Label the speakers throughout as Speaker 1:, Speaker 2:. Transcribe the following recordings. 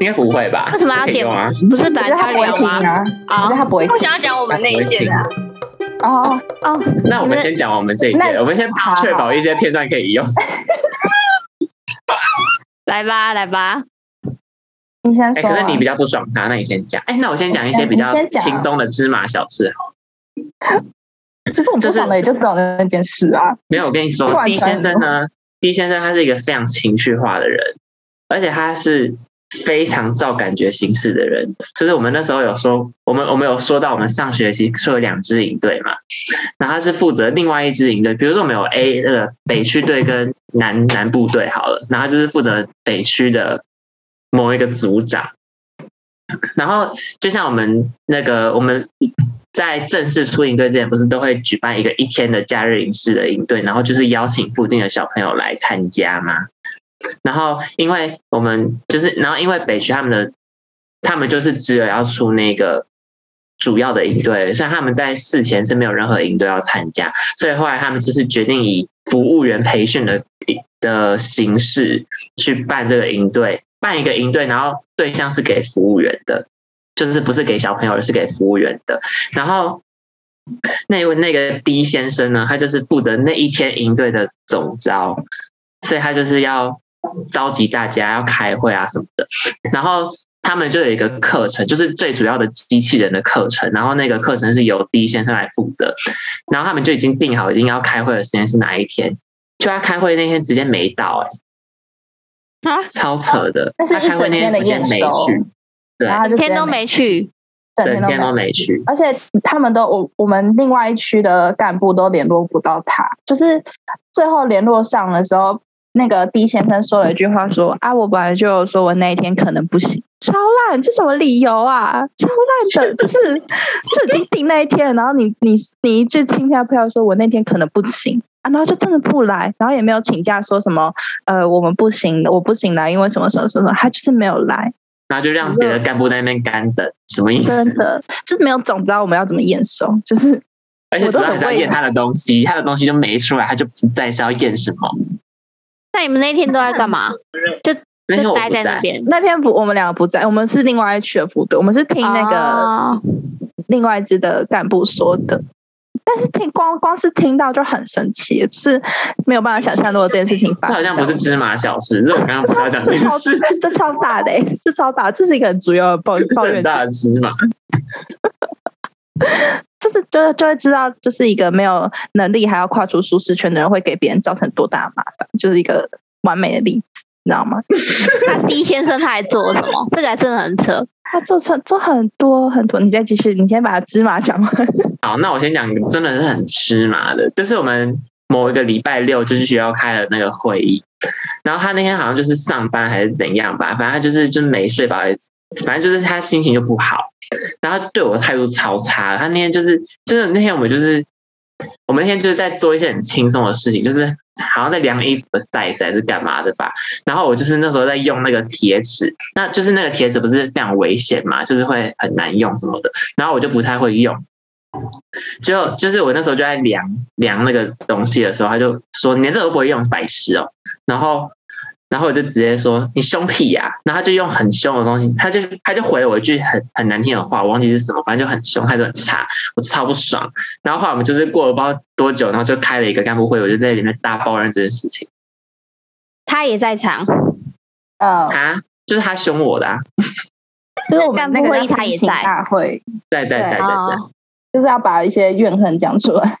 Speaker 1: 应该不会吧？
Speaker 2: 为什么要剪
Speaker 1: 啊？
Speaker 2: 不是本来
Speaker 3: 他不会
Speaker 2: 吗？
Speaker 3: 啊，不会听
Speaker 4: 我想要讲我们那一届的啊，
Speaker 3: 哦。
Speaker 2: 哦，
Speaker 1: 那我们先讲我们这一
Speaker 3: 那
Speaker 1: 届，我们先
Speaker 3: 好
Speaker 1: 确保一些片段可以用。
Speaker 2: 来 吧来吧，
Speaker 1: 哎、
Speaker 3: 你先说啊。
Speaker 1: 可是你比较不爽他，那你先讲。哎、那我先讲一些比较轻松的芝麻小事好了。
Speaker 3: 其实我不
Speaker 1: 就是
Speaker 3: 爽的也就只有那件事啊。
Speaker 1: 没有，我跟你说，D 先生呢，D 先生他是一个非常情绪化的人，而且他是非常照感觉行事的人。就是我们那时候有说，我们我们有说到，我们上学期出了两支营队嘛，然后他是负责另外一支营队，比如说我们有 A 那个北区队跟南南部队好了，然后就是负责北区的某一个组长。然后就像我们那个我们在正式出营队之前，不是都会举办一个一天的假日营式的营队，然后就是邀请附近的小朋友来参加吗。然后因为我们就是，然后因为北区他们的他们就是只有要出那个主要的营队，所以他们在事前是没有任何营队要参加，所以后来他们就是决定以服务员培训的的形式去办这个营队，办一个营队，然后对象是给服务员的，就是不是给小朋友，而是给服务员的。然后那位那个 D 先生呢，他就是负责那一天营队的总招，所以他就是要召集大家要开会啊什么的。然后他们就有一个课程，就是最主要的机器人的课程，然后那个课程是由 D 先生来负责。然后他们就已经定好，已经要开会的时间是哪一天，就他开会那天直接没到、欸，
Speaker 2: 啊
Speaker 1: 超扯的。
Speaker 3: 但是
Speaker 1: 他开会那天直接没
Speaker 3: 一整天的验收
Speaker 1: 去，对，
Speaker 3: 然后他就
Speaker 2: 天都没去，
Speaker 1: 整天都。
Speaker 3: 没
Speaker 1: 去。
Speaker 3: 而且他们都我我们另外一区的干部都联络不到他，就是最后联络上的时候，那个 D 先生说了一句话说啊，我本来就有说我那一天可能不行，超烂，这什么理由啊？超烂的，就是就已经定那一天了，然后你你你一句轻飘飘地说我那天可能不行。啊，然后就真的不来，然后也没有请假说什么，呃，我们不行，我不行来，因为什么什么什么，他就是没有来，
Speaker 1: 然后就让别的干部在那边干等，什么意思？
Speaker 3: 真的就是没有总知道我们要怎么验收，就是
Speaker 1: 而且主要还是要验他的东西，他的东西就没出来，他就不在，是要验什么？
Speaker 2: 那你们那天都在干嘛？就就待
Speaker 1: 在，
Speaker 2: 那边。
Speaker 3: 那天不，我们两个不在，我们是另外一区的副队，我们是听那个
Speaker 2: 哦
Speaker 3: 另外一支的干部说的。但是听光光是听到就很生气，就是没有办法想象，如果这件事情发生，
Speaker 1: 这好像不是芝麻小事，这我刚刚不是要讲这件事，
Speaker 3: 这超大的、欸，这超大，这是一个很主要的抱怨
Speaker 1: 很大的芝麻。
Speaker 3: 就就就会知道，就是一个没有能力还要跨出舒适圈的人，会给别人造成多大的麻烦，就是一个完美的例子，你知道吗？
Speaker 2: 那 D 先生他还做了什么？这个还真的很扯。
Speaker 3: 他做成做很多很多，你再继续，你先把芝麻讲完。
Speaker 1: 好，那我先讲，真的是很芝麻的，就是我们某一个礼拜六，就是学校开了那个会议，然后他那天好像就是上班还是怎样吧，反正他就是就是没睡饱，反正就是他心情就不好，然后对我的态度超差，他那天就是就是那天我们就是我们那天就是在做一些很轻松的事情，就是好像在量衣服的 size 还是干嘛的吧。然后我就是那时候在用那个铁尺，那就是那个铁尺不是非常危险嘛，就是会很难用什么的。然后我就不太会用，就就是我那时候就在量量那个东西的时候，他就说你连这都不会用，是白痴哦。然后然后我就直接说你凶屁呀、然后他就用很凶的东西，他就他就回了我一句很很难听的话，我忘记是什么，反正就很凶，态度很差，我超不爽。然后后来我们就是过了不知道多久，然后就开了一个干部会，我就在里面大抱怨这件事情。
Speaker 2: 他也在场，
Speaker 3: 嗯，
Speaker 1: 他就是他凶我的啊，
Speaker 3: 就是我们那个
Speaker 2: 干部会他也在。
Speaker 3: 大会，
Speaker 1: 在在在在在，
Speaker 2: 哦
Speaker 3: 就是要把一些怨恨讲出来。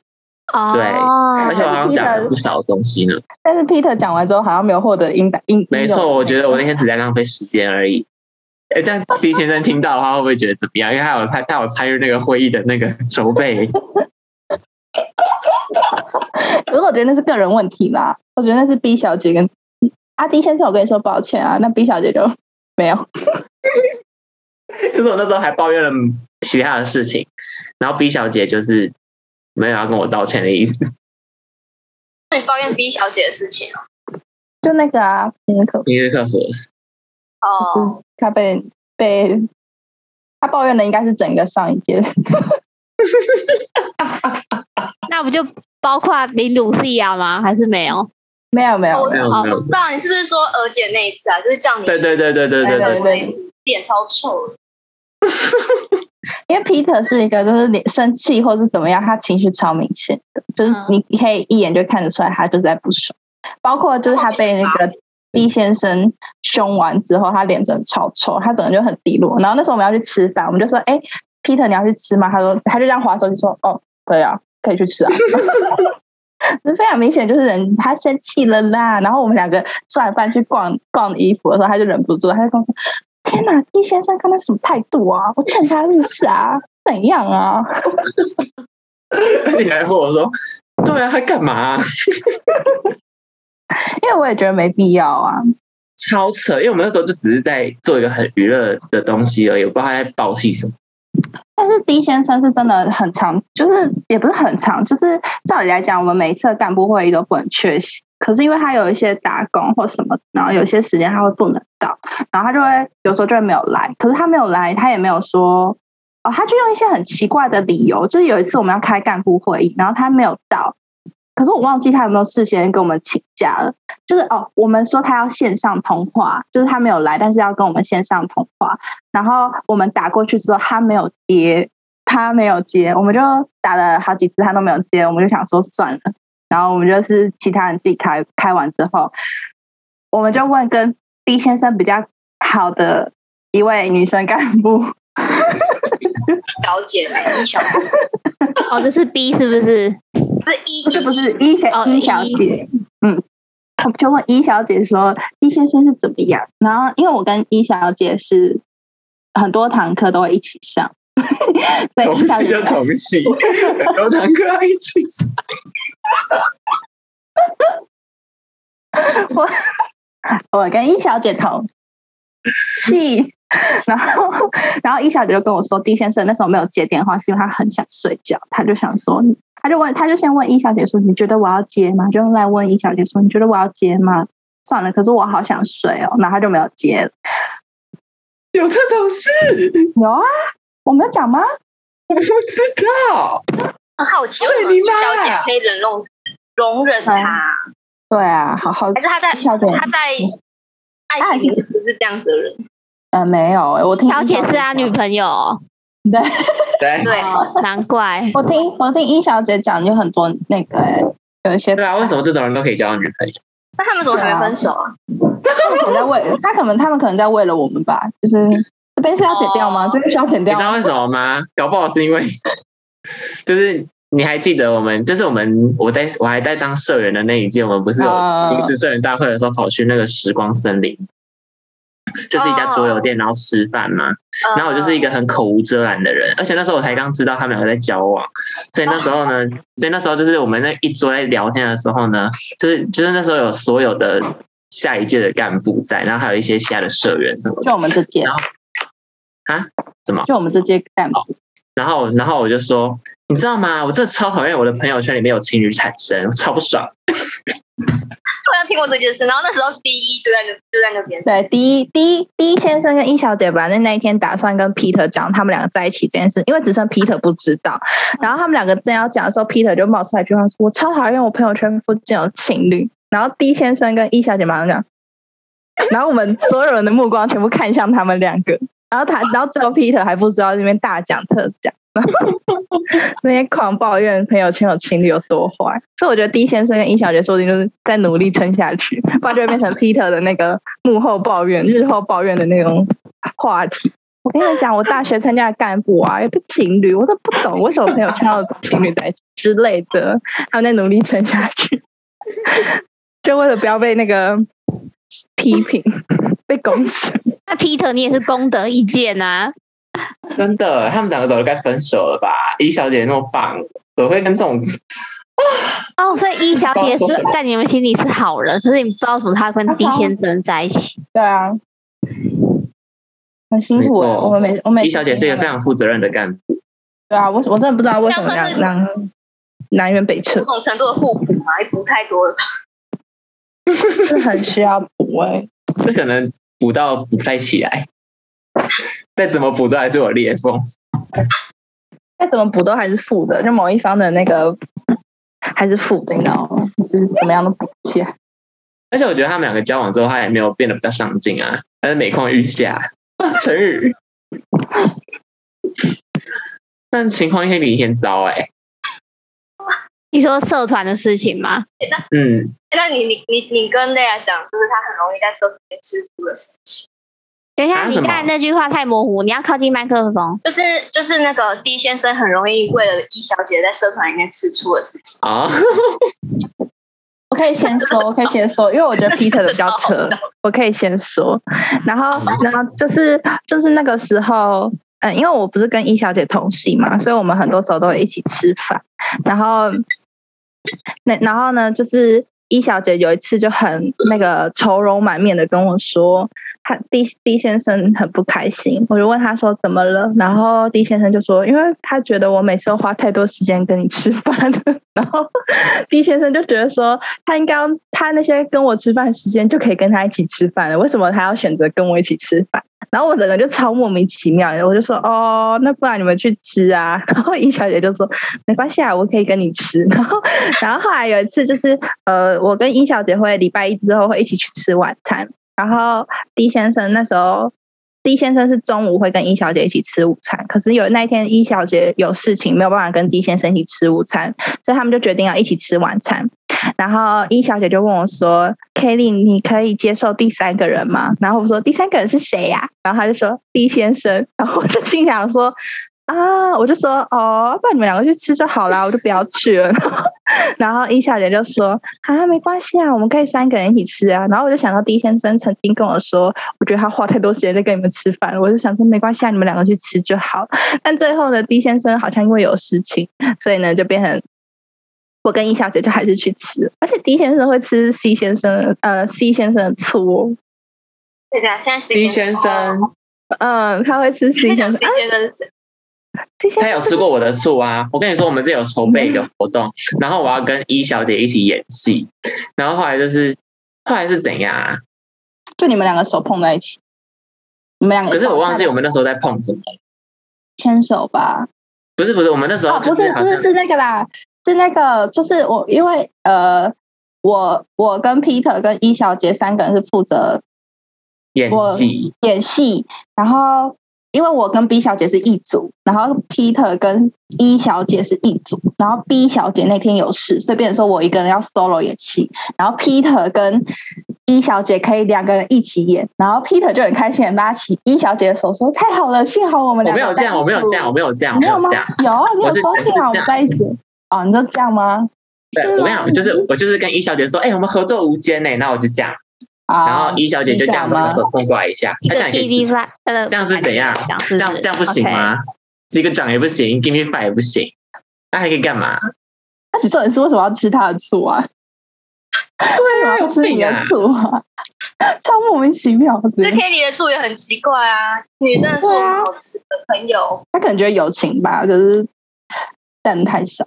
Speaker 2: 哦，
Speaker 1: 对而且我好像讲了不少东西呢。
Speaker 3: 但是 Peter 讲完之后，好像没有获得应答应。
Speaker 1: 没错，我觉得我那天只在浪费时间而已。哎，这样 C 先生听到的话，会不会觉得怎么样？因为他有他他有参与那个会议的那个筹备。
Speaker 3: 可是我觉得那是个人问题啦，我觉得那是 B 小姐跟阿 D 先生，我跟你说抱歉啊，那 B 小姐就没有。
Speaker 1: 就是我那时候还抱怨了其他的事情，然后 B 小姐就是没有要跟我道歉的意思。
Speaker 4: 那你抱怨 b 小姐的事情哦。
Speaker 3: 就那个啊
Speaker 1: 你的客服你的客
Speaker 4: 服
Speaker 3: 哦她被被她抱怨的应该是整个上一届
Speaker 2: 那不就包括林鲁西亚吗？还是没有？
Speaker 3: 没有没有
Speaker 4: 我不知道你是不是说娥姐那一次啊？就是叫你
Speaker 1: 对对对对对对
Speaker 3: 对
Speaker 4: 脸超臭
Speaker 3: 因为 Peter 是一个就是你生气或是怎么样，他情绪超明显的，就是
Speaker 2: 嗯
Speaker 3: 你你可以一眼就看得出来他就在不爽。包括就是他被那个 D 先生凶完之后，他脸真的超臭，他整个就很低落。然后那时候我们要去吃饭，我们就说：“哎，Peter 你要去吃吗？”他说他就这样划手机说：“哦，可以啊，可以去吃啊。”就非常明显，就是人他生气了啦。然后我们两个吃完饭去逛逛衣服的时候，他就忍不住，他就跟我说：“天哪，D 先生刚才什么态度啊？我欠他日是啊，怎样啊？”
Speaker 1: 你还和我说，对啊，他干嘛啊、
Speaker 3: 因为我也觉得没必要啊。
Speaker 1: 超扯，因为我们那时候就只是在做一个很娱乐的东西而已，我不知道他在爆气什么。
Speaker 3: 但是 D 先生是真的很长，就是也不是很长，就是照理来讲，我们每一次的干部会议都不能缺席。可是因为他有一些打工或什么，然后有些时间他会不能到，然后他就会有时候就会没有来。可是他没有来，他也没有说哦，他就用一些很奇怪的理由。就是有一次我们要开干部会议，然后他没有到，可是我忘记他有没有事先跟我们请假了。就是哦，我们说他要线上通话，就是他没有来，但是要跟我们线上通话。然后我们打过去之后，他没有接，他没有接，我们就打了好几次，他都没有接，我们就想说算了。然后我们就是其他人自己开开完之后，我们就问跟 B 先生比较好的一位女生干部，
Speaker 4: 小姐，一小姐，
Speaker 2: 哦，这是 B 是不是？
Speaker 4: 不是一，
Speaker 3: 不是不是一小
Speaker 2: 哦
Speaker 3: 一小姐，嗯，我就问一小姐说一先生是怎么样？然后因为我跟一小姐是很多堂课都会一起上，所以
Speaker 1: 同
Speaker 3: 一小姐
Speaker 1: 系就同系，很多堂课要一起上。
Speaker 3: 我我跟一小姐同气，然后然后一小姐就跟我说，D 先生那时候没有接电话，是因为他很想睡觉，他就想说，他就问，他就先问一小姐说，你觉得我要接吗？就来问一小姐说，你觉得我要接吗？算了，可是我好想睡哦，然后他就没有接了。
Speaker 1: 有这种事？
Speaker 3: 有啊，我没有讲吗？
Speaker 1: 我不知道。
Speaker 4: 很好奇，为什么一
Speaker 1: 你妈
Speaker 4: 小姐可以忍容容忍他？
Speaker 3: 对啊，好好
Speaker 4: 还是他在
Speaker 3: 一小姐，
Speaker 4: 他在爱情里是不是这样子的人？
Speaker 3: 呃，没有、欸，我听
Speaker 2: 小姐是他女朋友哦，
Speaker 3: 对，
Speaker 1: 对
Speaker 4: 对，
Speaker 2: 哦难怪。
Speaker 3: 我听我听殷小姐讲，有很多那个、欸、有一些
Speaker 1: 对啊，为什么这种人都可以交到女朋友？
Speaker 4: 那他们怎么还没分手啊？
Speaker 3: 他们可能在为 他可能他们可能在为了我们吧，就是这边是要剪掉吗？
Speaker 4: 哦
Speaker 3: 这边需要剪掉？
Speaker 1: 你知道为什么吗？搞不好是因为，就是你还记得我们，就是我们我在我还在当社员的那一届，我们不是有
Speaker 3: 啊
Speaker 1: 临时社员大会的时候跑去那个时光森林，就是一家桌游店，然后吃饭嘛。然后我就是一个很口无遮拦的人，而且那时候我才刚知道他们两个在交往，所以那时候呢，所以那时候就是我们那一桌在聊天的时候呢，就是就是那时候有所有的下一届的干部在，然后还有一些其他的社员什么的
Speaker 3: 就我们这届。
Speaker 1: 然后。啊，怎么？
Speaker 3: 就我们这届干部，
Speaker 1: 然后然后我就说，你知道吗？我真的超讨厌我的朋友圈里面有情侣产生，我超不爽。
Speaker 4: 我要听过这件事，然后那时候第一就在那就在那边，
Speaker 3: 对，第一第一第一先生跟一小姐本来那一天打算跟 Peter 讲他们两个在一起这件事，因为只剩 Peter 不知道。然后他们两个正要讲的时候，Peter 就冒出来一句话说：“我超讨厌我朋友圈附近有情侣。”然后 D 先生跟一小姐马上讲，然后我们所有人的目光全部看向他们两个，然后他，然后只有 Peter 还不知道这边大讲特讲。然后那些狂抱怨朋友圈有情侣有多坏，所以我觉得 D 先生跟一小姐说不定就是在努力撑下去，不然就会变成 Peter 的那个幕后抱怨、日后抱怨的那种话题。我跟你讲，我大学参加的干部啊，有个情侣，我都不懂为什么朋友圈有情侣在一起之类的，他们在努力撑下去，就为了不要被那个批评、被攻审。
Speaker 2: 那 Peter 你也是功德一件啊，
Speaker 1: 真的，他们两个早就该分手了吧？一小姐那么棒，怎么会跟这种
Speaker 2: 哦，所以一小姐 是在你们心里是好人，可是你不知道为什么她跟 D 先生在一起。
Speaker 3: 对啊，很辛苦我们每我每
Speaker 1: 一小姐是一个非常负责任的干部，
Speaker 3: 对啊，我我真的不知道为什么让让南辕北辙
Speaker 4: 某，种程度的互补嘛，也补太多了吧。
Speaker 3: 是很需要补哎、
Speaker 1: 这可能补到补不太起来，再怎么补都还是有裂缝。
Speaker 3: 再怎么补都还是负的，就某一方的那个还是负的，你知道吗？就是怎么样都补不起来。
Speaker 1: 而且我觉得他们两个交往之后，他也没有变得比较上进啊，但是每况愈下。成语。但情况应该比以前糟哎、
Speaker 2: 你说社团的事情吗？
Speaker 1: 嗯，
Speaker 4: 那你你你你跟大家讲，就是他很容易在社团里面吃醋的事情，
Speaker 2: 等一下，你
Speaker 1: 啊什么
Speaker 2: 刚才那句话太模糊，你要靠近麦克风。
Speaker 4: 就是就是那个 D 先生很容易为了 E 小姐在社团里面吃醋的事情。
Speaker 1: 啊，
Speaker 3: 我可以先说，我可以先说，因为我觉得 Peter 的比较扯，我可以先说。然后，然后就是就是那个时候，嗯，因为我不是跟一小姐同系嘛，所以我们很多时候都会一起吃饭。然后，那然后呢，就是一小姐有一次就很那个愁容满面的跟我说，他 D D 先生很不开心。我就问他说怎么了，然后 D 先生就说，因为他觉得我每次都花太多时间跟你吃饭了。然后 D 先生就觉得说，他应该他那些跟我吃饭时间就可以跟他一起吃饭了，为什么他要选择跟我一起吃饭？然后我整个就超莫名其妙，我就说哦，那不然你们去吃啊。然后尹小姐就说没关系啊，我可以跟你吃。然后，然后后来有一次就是呃，我跟尹小姐会礼拜一之后会一起去吃晚餐，然后 D 先生那时候。D 先生是中午会跟一小姐一起吃午餐，可是有那一天一小姐有事情没有办法跟 D 先生一起吃午餐，所以他们就决定要一起吃晚餐。然后一小姐就问我说：“Kelly，你可以接受第三个人吗？”然后我说：“第三个人是谁呀、然后他就说：“D 先生。”然后我就心想说：“啊，我就说哦，不然你们两个去吃就好啦，我就不要去了。”然后一小姐就说：“啊，没关系啊，我们可以三个人一起吃啊。”然后我就想到 D 先生曾经跟我说，我觉得他花太多时间在跟你们吃饭，我就想说没关系啊，你们两个去吃就好。但最后呢，D 先生好像因为有事情，所以呢就变成我跟易小姐就还是去吃，而且 D 先生会吃 C 先生呃 C 先生的醋哦，
Speaker 4: 对的，现在
Speaker 1: C 先生，
Speaker 3: 嗯，他会吃 C
Speaker 4: 先生
Speaker 3: 先生
Speaker 4: C
Speaker 3: 啊
Speaker 4: 先生是谁
Speaker 3: ？，C 先
Speaker 1: 他有吃过我的醋啊！我跟你说，我们这有筹备一个活动，然后我要跟一小姐一起演戏，然后后来就是后来是怎样啊？
Speaker 3: 就你们两个手碰在一起，你们两个
Speaker 1: 可是我忘记我
Speaker 3: 们
Speaker 1: 们那时候在碰什么。
Speaker 3: 牵手吧？
Speaker 1: 不是不是，我们那时候
Speaker 3: 哦，不是不是是那个啦，是那个就是我因为呃。我我跟 Peter 跟一小姐三个人是负责
Speaker 1: 演戏，
Speaker 3: 演戏，然后因为我跟 B 小姐是一组，然后 Peter 跟 E 小姐是一组，然后 B 小姐那天有事，所以变成说我一个人要 solo 演戏，然后 Peter 跟 E 小姐可以两个人一起演，然后 Peter 就很开心的拉起 E 小姐的手说：“太好了，幸好我们两个
Speaker 1: 我没有这样，我没有这样，我没有这样，我
Speaker 3: 没有吗
Speaker 1: 有这样。？
Speaker 3: 有啊，你有说幸好我在一起哦，你就这样吗？
Speaker 1: 对，我跟你讲，就是我就是跟 E 小姐说，哎、我们合作无间呢，那我就这样，
Speaker 3: 啊，
Speaker 1: 然后一小姐就这样把手碰过来一下，她这样也可以
Speaker 2: 呃，
Speaker 1: 这样是怎样？
Speaker 2: 这
Speaker 1: 这样这样不行？吗？几个掌也不行，give me five 也不行，那还可以干嘛？
Speaker 3: 那你重点是为什么要吃他的醋啊？为什么要吃你的醋啊？超莫名其妙的。
Speaker 4: 这 Kitty 的醋也很奇怪啊，女生的醋很好吃的朋友，
Speaker 3: 他可能觉得友情吧，就是但太少，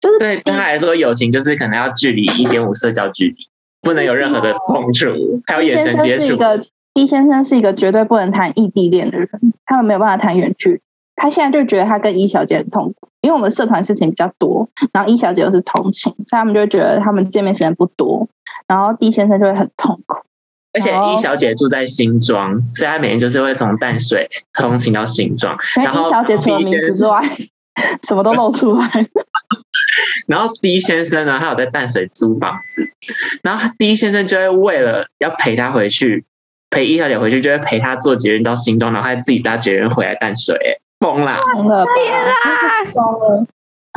Speaker 3: 就是
Speaker 1: 对对他来说，友情就是可能要距离一点五社交距离，不能有任何的碰触，还有眼神接触。
Speaker 3: D 先生是一个绝对不能谈异地恋的人，他们没有办法谈远距。他现在就觉得他跟一小姐很痛苦，因为我们社团事情比较多，然后一小姐又是同情，所以他们就会觉得他们见面时间不多，然后 D 先生就会很痛苦。
Speaker 1: 而且一小姐住在新庄，所以她每天就是会从淡水通勤到新庄。然后
Speaker 3: 一小姐除了名，字之外，什么都露出来。
Speaker 1: 然后 D 先生呢，他有在淡水租房子，然后 D 先生就会为了要陪她回去，陪一小姐回去，就会陪她坐捷运到新庄，然后还自己搭捷运回来淡水，疯啦！
Speaker 3: 疯了吧？真是疯了！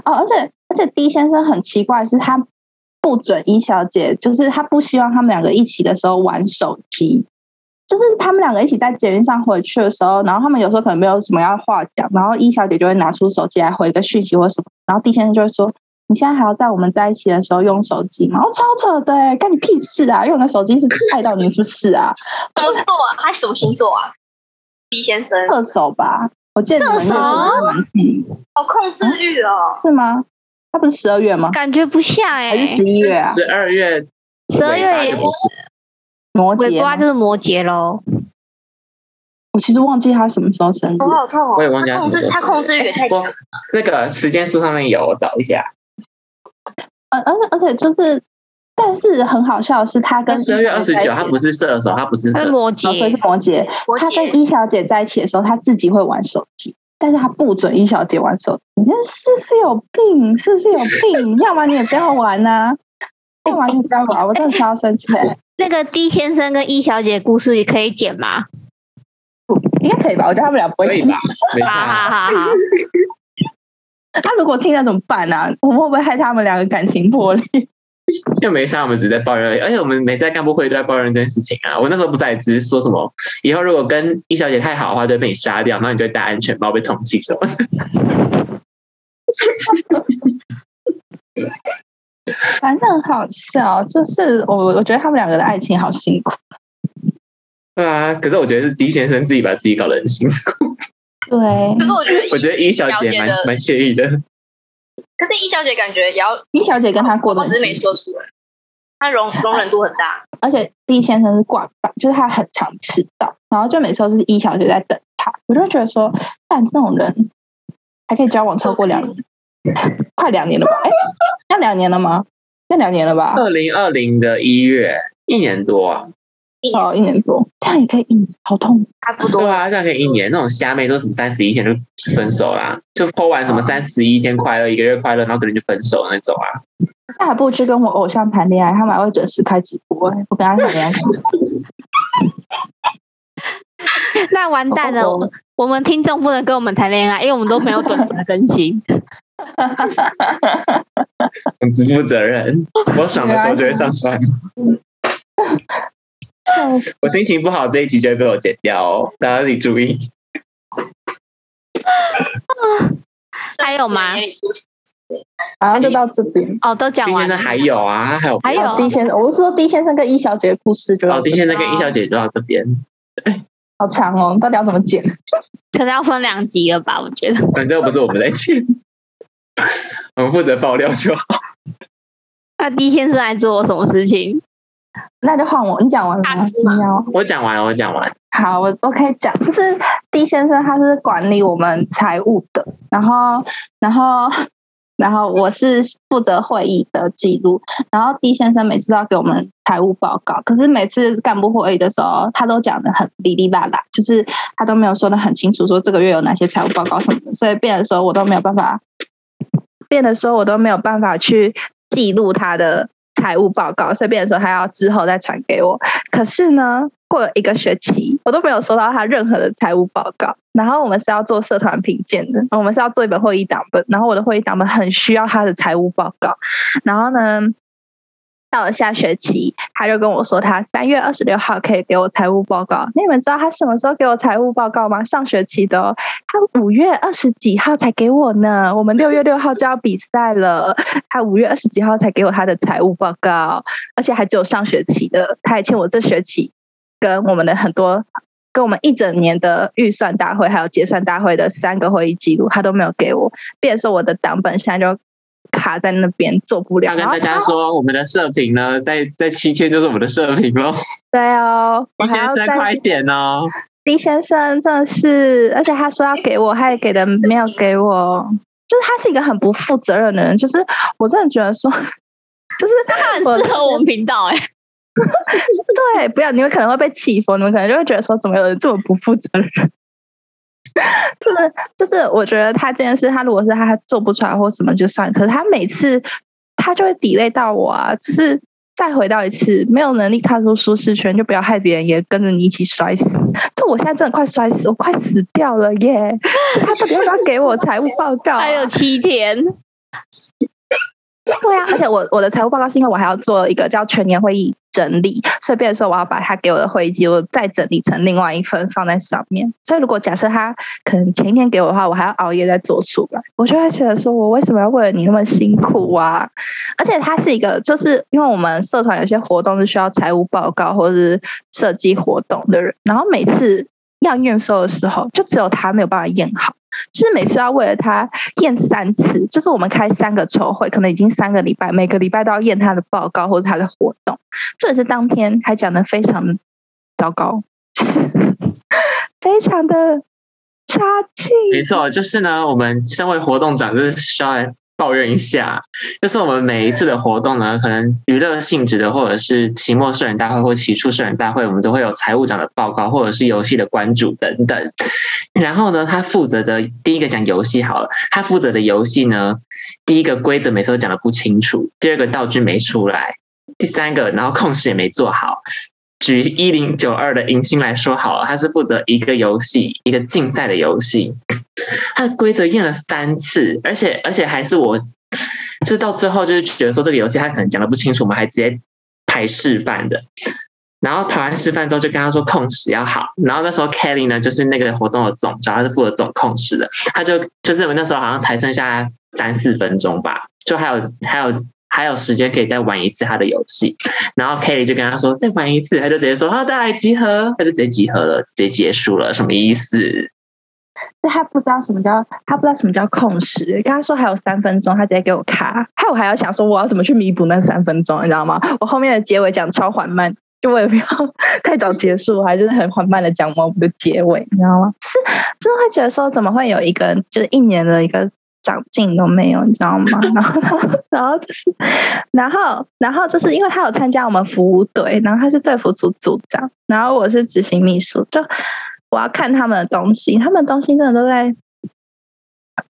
Speaker 3: 哦，而且而且 D 先生很奇怪，是他不准一小姐，就是他不希望他们两个一起的时候玩手机。就是他们两个一起在捷运上回去的时候，然后他们有时候可能没有什么要话讲，然后一小姐就会拿出手机来回个讯息或什么，然后 D 先生就会说：“你现在还要在我们在一起的时候用手机吗？”哦，超扯的欸，干你屁事啊！用的手机是爱到你是不是啊？
Speaker 4: 怎么做啊？他什么星座啊？B 先生，
Speaker 3: 射手吧，我记得你们
Speaker 2: 射手
Speaker 3: 月蛮近，
Speaker 4: 好控制欲哦。
Speaker 3: 是吗？他不是十二月吗？
Speaker 2: 感觉不像哎、
Speaker 3: 还是十一月啊？
Speaker 1: 十二月
Speaker 2: 十二月
Speaker 1: 也不是
Speaker 3: 摩羯
Speaker 2: 就是摩羯喽。
Speaker 3: 我其实忘记他什么时候生日。
Speaker 4: 我好痛哦！
Speaker 1: 我也忘记他
Speaker 4: 他控
Speaker 1: 什么时候
Speaker 4: 制他控制欲也太强
Speaker 1: 我。那个时间书上面有，我找一下。
Speaker 3: 呃，而且而且就是但是很好笑的是，他跟
Speaker 1: 十二月二十九，他不
Speaker 3: 是
Speaker 1: 是射手，他不是射手，
Speaker 2: 摩
Speaker 3: 哦所以是
Speaker 2: 羯，
Speaker 3: 摩羯。他跟
Speaker 4: 羯，
Speaker 3: 一小姐在一起的时候，他自己会玩手机，但是他不准一小姐玩手机。你这是不是有病？是不是有病？要么你也不要玩呐、要么你也不要玩，我真的超生气。
Speaker 2: 那个 D 先生跟 E 小姐故事也可以剪吗？
Speaker 3: 应该可以吧？我觉得他们俩不会
Speaker 1: 剪吧。？没错
Speaker 2: 好好
Speaker 1: 啊，
Speaker 2: 好好，
Speaker 3: 他如果听了怎么办啊？我们会不会害他们两个感情破裂？
Speaker 1: 又没啥，我们只在抱怨而已。而且我们每次在干部会都在抱怨这件事情啊。我那时候不是还只是说什么，以后如果跟易小姐太好的话，就会被你杀掉，然后你就会戴安全帽被通缉什么的。
Speaker 3: 反正很好笑，就是我我觉得他们两个的爱情好辛苦。
Speaker 1: 对啊，可是我觉得是狄先生自己把自己搞得很辛苦。
Speaker 3: 对，
Speaker 4: 可是我觉得，
Speaker 1: 我觉得 E 小姐蛮蛮惬意的。
Speaker 4: 可是一小姐感觉也要，
Speaker 3: 一小姐跟他过得很
Speaker 4: 我只是没说出来，她容容忍度很大。
Speaker 3: 而且 D 先生是惯犯，就是他很常迟到，然后就每次都是一小姐在等他，我就会觉得说，但这种人还可以交往超过两年，快两年了吧？哎，要两年了吗？要两年了吧？
Speaker 1: 二零二零的一月，一年多啊。
Speaker 3: 哦，一年多，这样也可以一年，好痛。
Speaker 4: 差不多
Speaker 1: 对，啊，这样可以一年。那种虾妹都什么三十一天就分手啦，就剖完什么三十一天快乐，一个月快乐，然后可能就分手那种啊。
Speaker 3: 那还不如去跟我偶像谈恋爱，他们还会准时开直播、哎我跟他谈恋爱。
Speaker 2: 那完蛋了，
Speaker 3: 哦
Speaker 2: 我我们听众不能跟我们谈恋爱，因为我们都没有准时更新。
Speaker 1: 很不负责任。我爽的时候就会上传，我心情不好这一集就会被我剪掉哦，大家自己注意。
Speaker 2: 还有吗
Speaker 3: 好像就到这边。
Speaker 2: 哦，都讲完了。
Speaker 1: 先生还有啊，他还有
Speaker 2: 还有
Speaker 3: 哦 D 先生，我是说 D 先生跟 E 小姐的故事就
Speaker 1: 哦，D 先生
Speaker 2: 哦
Speaker 1: 跟 E 小姐就到这边，
Speaker 3: 好长哦，到底要怎么剪？
Speaker 2: 可能要分两集了吧？我觉得。
Speaker 1: 反正又不是我们在剪，我们负责爆料就好。
Speaker 2: 那 D 先生来做什么事情？
Speaker 3: 那就换我，你讲完了吗？
Speaker 1: 我讲完了，我讲完。
Speaker 3: 好，我我可以讲，就是 D 先生他是管理我们财务的，然后然后然后我是负责会议的记录，然后 D 先生每次都要给我们财务报告，可是每次干部会议的时候，他都讲的很哩哩啦啦，就是他都没有说的很清楚，说这个月有哪些财务报告什么的，所以变的时候我都没有办法，变的时候我都没有办法去记录他的财务报告，顺便说他要之后再传给我。可是呢，过了一个学期，我都没有收到他任何的财务报告。然后我们是要做社团评鉴的，我们是要做一本会议档本，然后我的会议档本很需要他的财务报告。然后呢，到了下学期，他就跟我说，他三月二十六号可以给我财务报告。那你们知道他什么时候给我财务报告吗？上学期的、哦，他五月二十几号才给我呢。我们六月六号就要比赛了，他五月二十几号才给我他的财务报告，而且还只有上学期的，他还欠我这学期跟我们的很多。跟我们一整年的预算大会还有结算大会的三个会议记录，他都没有给我，变成是我的档本现在就卡在那边做不了。
Speaker 1: 要跟大家说，我们的射频呢，在在七天就是我们的射频喽。
Speaker 3: 对哦，我
Speaker 1: 李先生快点哦
Speaker 3: ！D 先生真的是，而且他说要给我，他也给的没有给我，就是他是一个很不负责任的人。就是我真的觉得说，就是
Speaker 2: 他很适合我们频道哎、
Speaker 3: 对，不要你们可能会被气疯，你们可能就会觉得说，怎么有人这么不负责任？就是就是，我觉得他这件事，他如果是他做不出来或什么就算，可是他每次他就会抵累到我啊，就是再回到一次，没有能力踏出舒适圈，就不要害别人也跟着你一起摔死。就我现在真的快摔死，我快死掉了耶！他到底要不要给我财务报告、啊？
Speaker 2: 还有七天，
Speaker 3: 对啊，而且我我的财务报告是因为我还要做一个叫全年会议整理，所以变成说我要把他给我的会议记录再整理成另外一份放在上面。所以如果假设他可能前一天给我的话，我还要熬夜再做出来，我就会觉得说我为什么要为了你那么辛苦啊？而且他是一个，就是因为我们社团有些活动是需要财务报告或者是设计活动的人，然后每次要验收的时候，就只有他没有办法验好。就是每次要为了他验三次，就是我们开三个筹会，可能已经三个礼拜，每个礼拜都要验他的报告或者他的活动。这也是当天还讲的非常糟糕，就是 非常的差劲。
Speaker 1: 没错，就是呢，我们身为活动长，就是需要来抱怨一下，就是我们每一次的活动呢，可能娱乐性质的，或者是期末社员大会或期初社员大会，我们都会有财务长的报告，或者是游戏的关注等等。然后呢，他负责的第一个讲游戏好了，他负责的游戏呢，第一个规则每次都讲的不清楚，第二个道具没出来，第三个然后控时也没做好。举一零九二的迎新来说好了，他是负责一个游戏，一个竞赛的游戏，他的规则验了三次，而且而且还是我，就是到最后就是觉得说这个游戏他可能讲的不清楚，我们还直接排示范的，然后排完示范之后就跟他说控时要好，然后那时候 Kelly 呢就是那个活动的总召，他是负责总控时的，他就就是我们那时候好像才剩下三四分钟吧，就还有还有。还有时间可以再玩一次他的游戏，然后 Kelly 就跟他说再玩一次，他就直接说好，再来集合，他就直接集合了，直接结束了，什么意思？
Speaker 3: 但他不知道什么叫他不知道什么叫控时，跟他说还有三分钟，他直接给我卡，害我还要想说我要怎么去弥补那三分钟，你知道吗？我后面的结尾讲超缓慢，就我也不要太早结束，还是很缓慢的讲我们的结尾，你知道吗？是真的会觉得说怎么会有一个就是一年的一个。长进都没有，你知道吗？然后，然后就是，然后，然后就是因为他有参加我们服务队，然后他是队服组组长，然后我是执行秘书，就我要看他们的东西，他们东西真的都在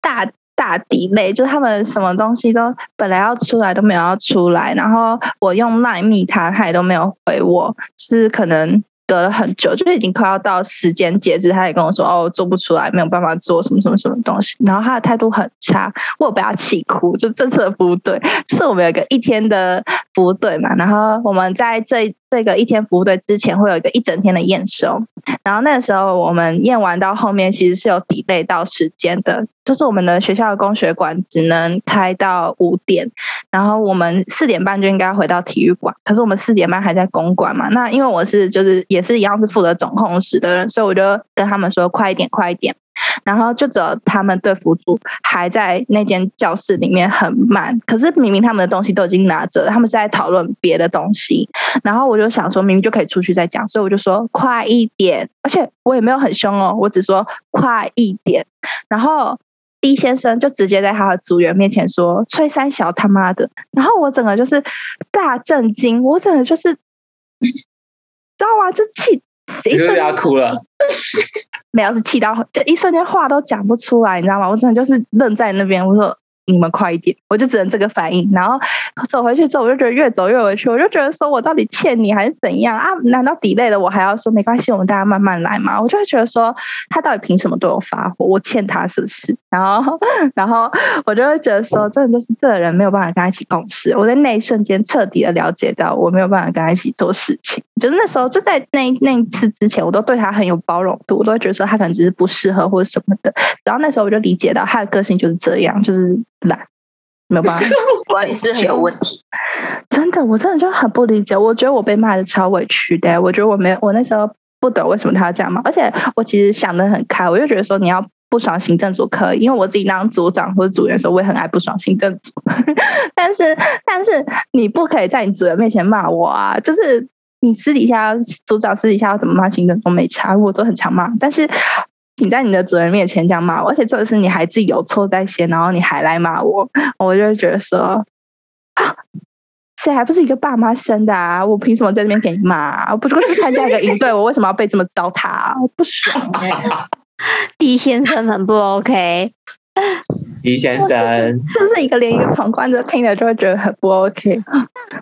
Speaker 3: 大大底类，就他们什么东西都本来要出来都没有要出来，然后我用赖密他，他也都没有回我，就是可能。隔了很久，就是已经快要到时间截止，他也跟我说：“哦，做不出来，没有办法做什么什么什么东西。”然后他的态度很差，我有被他气哭。就政策不对，是我们有一个一天的服务队嘛，然后我们在这。这个一天服务队之前会有一个一整天的验收，然后那个时候我们验完到后面其实是有抵累到时间的，就是我们的学校的工学馆只能开到五点，然后我们四点半就应该回到体育馆，可是我们四点半还在公馆嘛。那因为我是就是也是一样是负责总控室的人，所以我就跟他们说快一点，快一点。然后就只有他们队辅助还在那间教室里面很慢，可是明明他们的东西都已经拿着，他们是在讨论别的东西。然后我就想说，明明就可以出去再讲，所以我就说快一点，而且我也没有很凶哦，我只说快一点。然后 D 先生就直接在他的组员面前说：“崔三小他妈的！”然后我整个就是大震惊，我整个就是，知道吗？这气。
Speaker 1: 一瞬间哭了，
Speaker 3: 没有是气到，就一瞬间话都讲不出来，你知道吗？我真的就是愣在那边，我说。你们快一点，我就只能这个反应。然后走回去之后，我就觉得越走越委屈，我就觉得说我到底欠你还是怎样啊？难道抵累了我还要说没关系，我们大家慢慢来嘛？我就会觉得说他到底凭什么对我发火？我欠他是不是？然后，然后我就会觉得说，真的就是这个人没有办法跟他一起共事。我在那一瞬间彻底的了解到，我没有办法跟他一起做事情。就是那时候就在那那一次之前，我都对他很有包容度，我都会觉得说他可能只是不适合或者什么的。然后那时候我就理解到他的个性就是这样，就是。懒，没有办法，
Speaker 4: 管理是很有问题。
Speaker 3: 真的，我真的就很不理解。我觉得我被骂的超委屈的。我觉得我没，我那时候不懂为什么他要这样骂。而且我其实想的很开，我就觉得说你要不爽行政组可以，因为我自己当组长或者组员的时候，我也很爱不爽行政组。但是，但是你不可以在你组员面前骂我啊！就是你私底下组长私底下要怎么骂行政都没差，我都很常骂。但是。你在你的主人面前这样骂我，而且这次你还自己有错在先，然后你还来骂我，我就觉得说，啊，谁还不是一个爸妈生的啊？我凭什么在这边给你骂？我不过是参加一个营队，我为什么要被这么糟蹋？我不爽 哎
Speaker 2: ！D 先生很不 OK，D
Speaker 1: 先生
Speaker 3: 是不是一个连一个旁观者听了就会觉得很不 OK？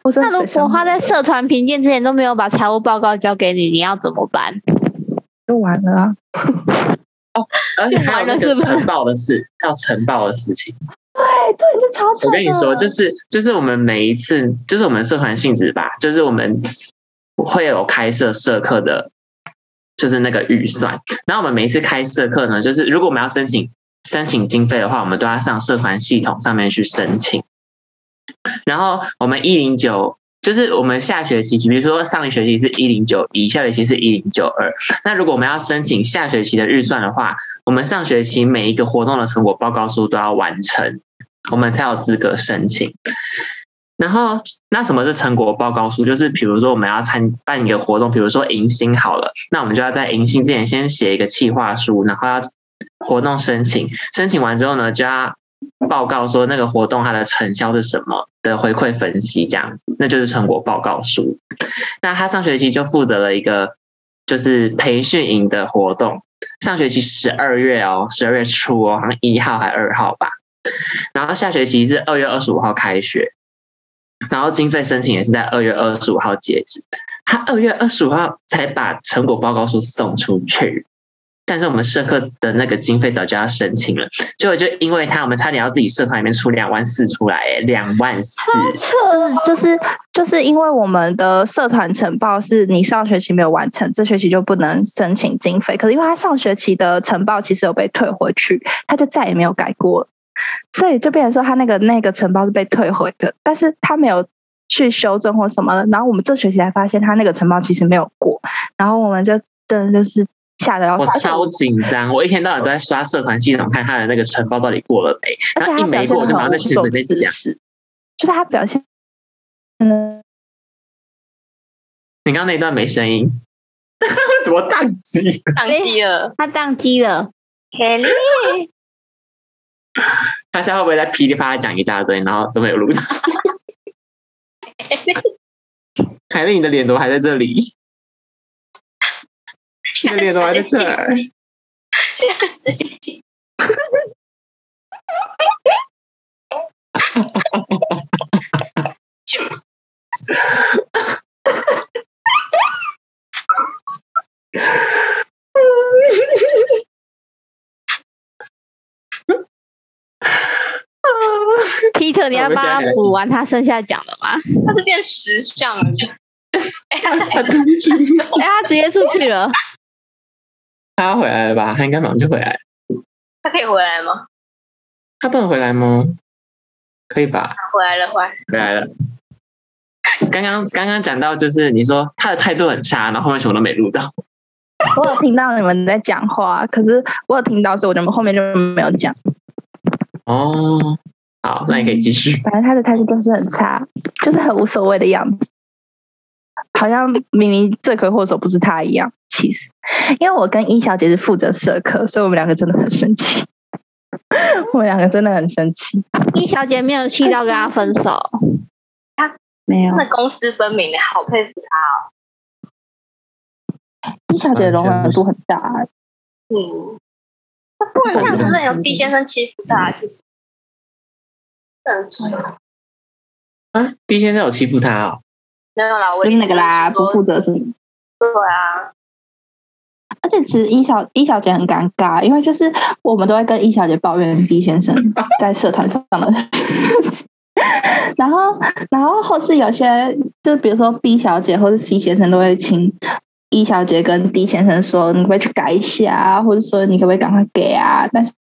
Speaker 3: 我那
Speaker 2: 如果他在社团评鉴之前都没有把财务报告交给你，你要怎么办？
Speaker 3: 就完了。
Speaker 1: 哦，而且还有那个晨报的事，要晨报的事情。
Speaker 3: 对对，这超
Speaker 1: 我跟你说，就是就是我们每一次，就是我们社团性质吧，就是我们会有开设社课的，就是那个预算。然后我们每一次开社课呢，就是如果我们要申请申请经费的话，我们都要上社团系统上面去申请。然后我们一零九。就是我们下学期，比如说上一学期是一零九一，下学期是一零九二。那如果我们要申请下学期的预算的话，我们上学期每一个活动的成果报告书都要完成，我们才有资格申请。然后，那什么是成果报告书？就是比如说我们要参办一个活动，比如说迎新好了，那我们就要在迎新之前先写一个企划书，然后要活动申请，申请完之后呢，就要报告说那个活动它的成效是什么的回馈分析，这样子，那就是成果报告书。那他上学期就负责了一个就是培训营的活动，上学期十二月哦，十二月初哦，好像一号还二号吧。然后下学期是二月二十五号开学，然后经费申请也是在二月二十五号截止。他二月二十五号才把成果报告书送出去，但是我们社课的那个经费早就要申请了，结果就因为他，我们差点要自己社团里面出两万四出来，哎，两万四，
Speaker 3: 就是就是因为我们的社团承报是你上学期没有完成，这学期就不能申请经费。可是因为他上学期的承报其实有被退回去，他就再也没有改过，所以就变成说他那个那个承报是被退回的，但是他没有去修正或什么的。然后我们这学期才发现他那个承报其实没有过，然后我们就真的就是吓得要
Speaker 1: 我超紧张，我一天到晚都在刷社团系统看他的那个承报到底过了没，
Speaker 3: 而且他
Speaker 1: 然后一没过我就马上在群组里面讲。
Speaker 3: 是，就是他表现，嗯，
Speaker 1: 你刚刚那一段没声音，为什么宕机？
Speaker 4: 宕机了。
Speaker 2: 他宕机了
Speaker 4: ，Kelly，
Speaker 1: 他现在会不会在噼里啪啦讲一大堆，然后都没有录到？凯莉，你的脸怎么还在这里？你的脸怎么还在这儿？
Speaker 4: 现在时间紧，就
Speaker 1: 啊
Speaker 2: Peter，你要帮他补完他剩下讲的吗？
Speaker 4: 他是变实像了，哎，
Speaker 1: 他
Speaker 2: 直接出去了，
Speaker 1: 他要回来了吧？他应该马上就回来。
Speaker 4: 他可以回来吗？
Speaker 1: 他不能回来吗？可以吧？
Speaker 4: 回来了，回来了。
Speaker 1: 回来了。刚刚刚刚讲到，就是你说他的态度很差，然后后面什么都没录到。
Speaker 3: 我有听到你们在讲话，可是我有听到，所以我就后面就没有讲。
Speaker 1: 哦，好，那你可以继续。
Speaker 3: 反正他的态度就是很差，就是很无所谓的样子，好像明明罪魁祸首不是他一样。其实，因为我跟殷小姐是负责社课，所以我们两个真的很生气。我们两个真的很生气，
Speaker 2: 一小姐没有气到跟他分手，
Speaker 3: 没有
Speaker 4: 那公私分明的，好佩服他
Speaker 3: 殷小姐的容忍度很大、
Speaker 4: 哦。嗯，那不然这样子有 D 先生欺负他，其实很蠢。
Speaker 1: 啊，D 先生有欺负他哦？
Speaker 4: 没有啦，我
Speaker 3: 就是那个啦，不负责任。
Speaker 4: 对啊，
Speaker 3: 而且其实一小一小姐很尴尬，因为就是我们都会跟一小姐抱怨 D 先生 在社团上的事情，然后然后或是有些就比如说 B 小姐或是 C 先生都会请 E 小姐跟 D 先生说，你可不可以去改一下啊，或者说你可不可以赶快给啊？但是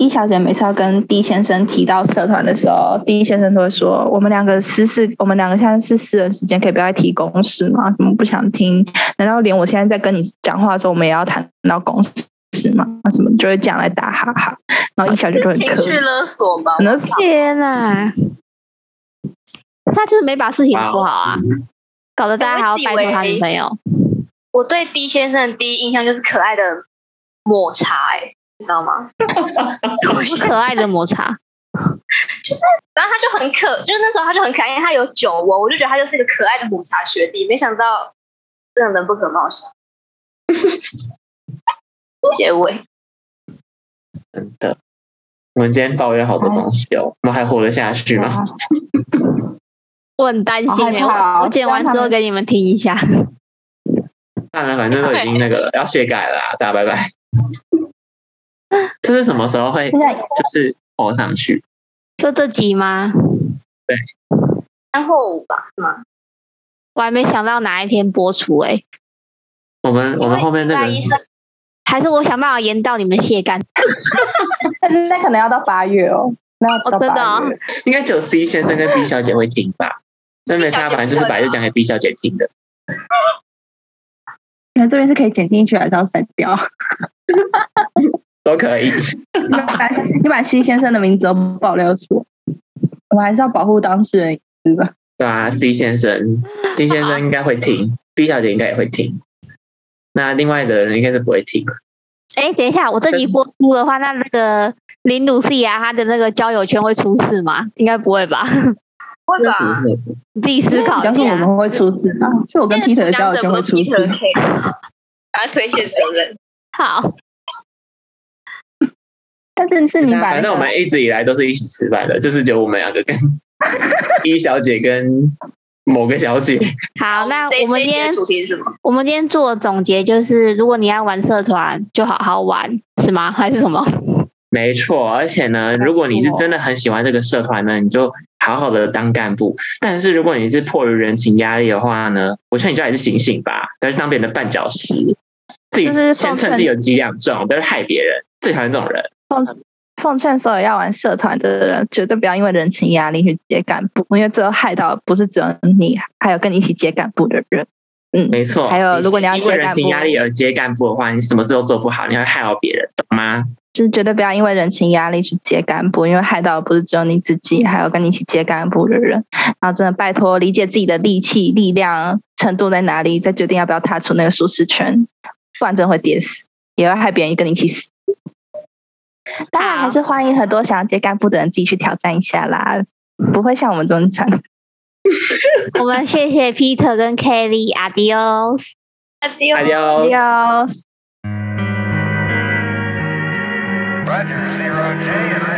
Speaker 3: E 小姐每次要跟 D 先生提到社团的时候，D 先生都会说：“我们两个私事，我们两个现在是私人时间，可以不要再提公事吗？怎么不想听？难道连我现在在跟你讲话的时候，我们也要谈到公事吗？什么就会这样来打哈哈。”然后一小姐就很可
Speaker 4: 情绪勒索吧？
Speaker 3: 可能
Speaker 2: 天哪！他就是没把事情做好啊，搞得大家还要拜托他女朋友。
Speaker 4: 我对 D 先生的第一印象就是可爱的抹茶、欸，哎，你知道吗？
Speaker 2: 可爱的抹茶，就是
Speaker 4: 然后他就很可，就是那时候他就很可爱，因为他有酒窝，我就觉得他就是一个可爱的抹茶学弟。没想到真的人不可貌相。结尾，
Speaker 1: 真的，我们今天抱怨好多东西哦，我们还活得下去吗？
Speaker 2: 我很担心我我剪完之后给你们听一下。
Speaker 1: 算了，反正都已经那个了 要卸改了，大家拜拜。这是什么时候会就是播上去？
Speaker 2: 就这集吗？
Speaker 4: 三或五吧，是吗？
Speaker 2: 我还没想到哪一天播出哎、
Speaker 1: 我们我们后面那个
Speaker 2: 还是我想办法延到你们卸干。
Speaker 3: 但是那可能要到八月哦，那要到
Speaker 2: 哦真的哦。
Speaker 1: 应该只有 C 先生跟 B 小姐会听吧？那没差，反正就是本来就讲给 B 小姐听的。
Speaker 3: 你们这边是可以剪进去，还是要删掉？
Speaker 1: 都可以。
Speaker 3: 你把 你把 C 先生的名字都爆料出，我们还是要保护当事人隐私吧。
Speaker 1: 对啊，C 先生，C 先生应该会听，B 小姐应该也会听。那另外的人应该是不会听。
Speaker 2: 哎，等一下，我这集播出的话，那那个林鲁西亚他的那个交友圈会出事吗？应该不会吧？
Speaker 4: 会吧？
Speaker 2: 你自己思考
Speaker 3: 要是我们会出事啊，是我跟 Peter 的交友圈会出事。
Speaker 4: 把他推卸责任。
Speaker 2: 好。
Speaker 3: 但是是你把，
Speaker 1: 反正我们一直以来都是一起吃饭的，就是只有我们两个跟一小姐跟某个小姐。
Speaker 2: 好，那我们今天
Speaker 4: 主题是什么？
Speaker 2: 我们今天做总结就是，如果你要玩社团，就好好玩，是吗？还是什么？
Speaker 1: 没错，而且呢，如果你是真的很喜欢这个社团呢，你就好好的当干部。但是如果你是迫于人情压力的话呢，我劝你就还是醒醒吧，不要去当别人的绊脚石，自己先趁自己有几两重，不要害别人。最讨厌这种人。
Speaker 3: 奉奉劝所有要玩社团的人，绝对不要因为人情压力去接干部，因为最后害到不是只有你，还有跟你一起接干部的人。
Speaker 1: 嗯，没错。
Speaker 3: 还有，如果你要
Speaker 1: 因为人情压力而接干部的话，你什么事都做不好，你会害到别人，懂吗？
Speaker 3: 就是绝对不要因为人情压力去接干部，因为害到不是只有你自己，还有跟你一起接干部的人。然后真的拜托，理解自己的力气、力量程度在哪里，再决定要不要踏出那个舒适圈，不然真的会跌死，也会害别人跟你一起死。当然还是欢迎很多想要接干部的人自己去挑战一下啦，不会像我们这么惨。
Speaker 2: 我们谢谢 Peter 跟
Speaker 1: Kelly，Adios，Adios，Adios。